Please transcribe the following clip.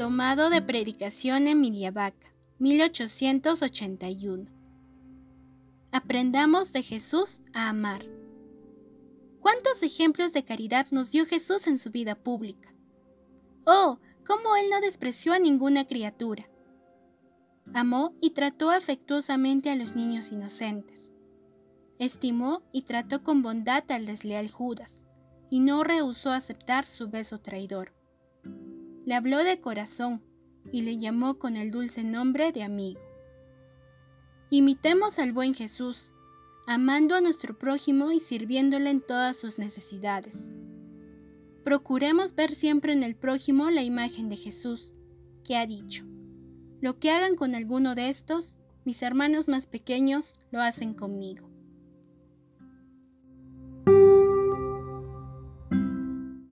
Tomado de Predicación Emilia Vaca, 1881. Aprendamos de Jesús a amar. ¿Cuántos ejemplos de caridad nos dio Jesús en su vida pública? Oh, cómo Él no despreció a ninguna criatura. Amó y trató afectuosamente a los niños inocentes. Estimó y trató con bondad al desleal Judas, y no rehusó aceptar su beso traidor. Le habló de corazón y le llamó con el dulce nombre de amigo. Imitemos al buen Jesús, amando a nuestro prójimo y sirviéndole en todas sus necesidades. Procuremos ver siempre en el prójimo la imagen de Jesús, que ha dicho, lo que hagan con alguno de estos, mis hermanos más pequeños lo hacen conmigo.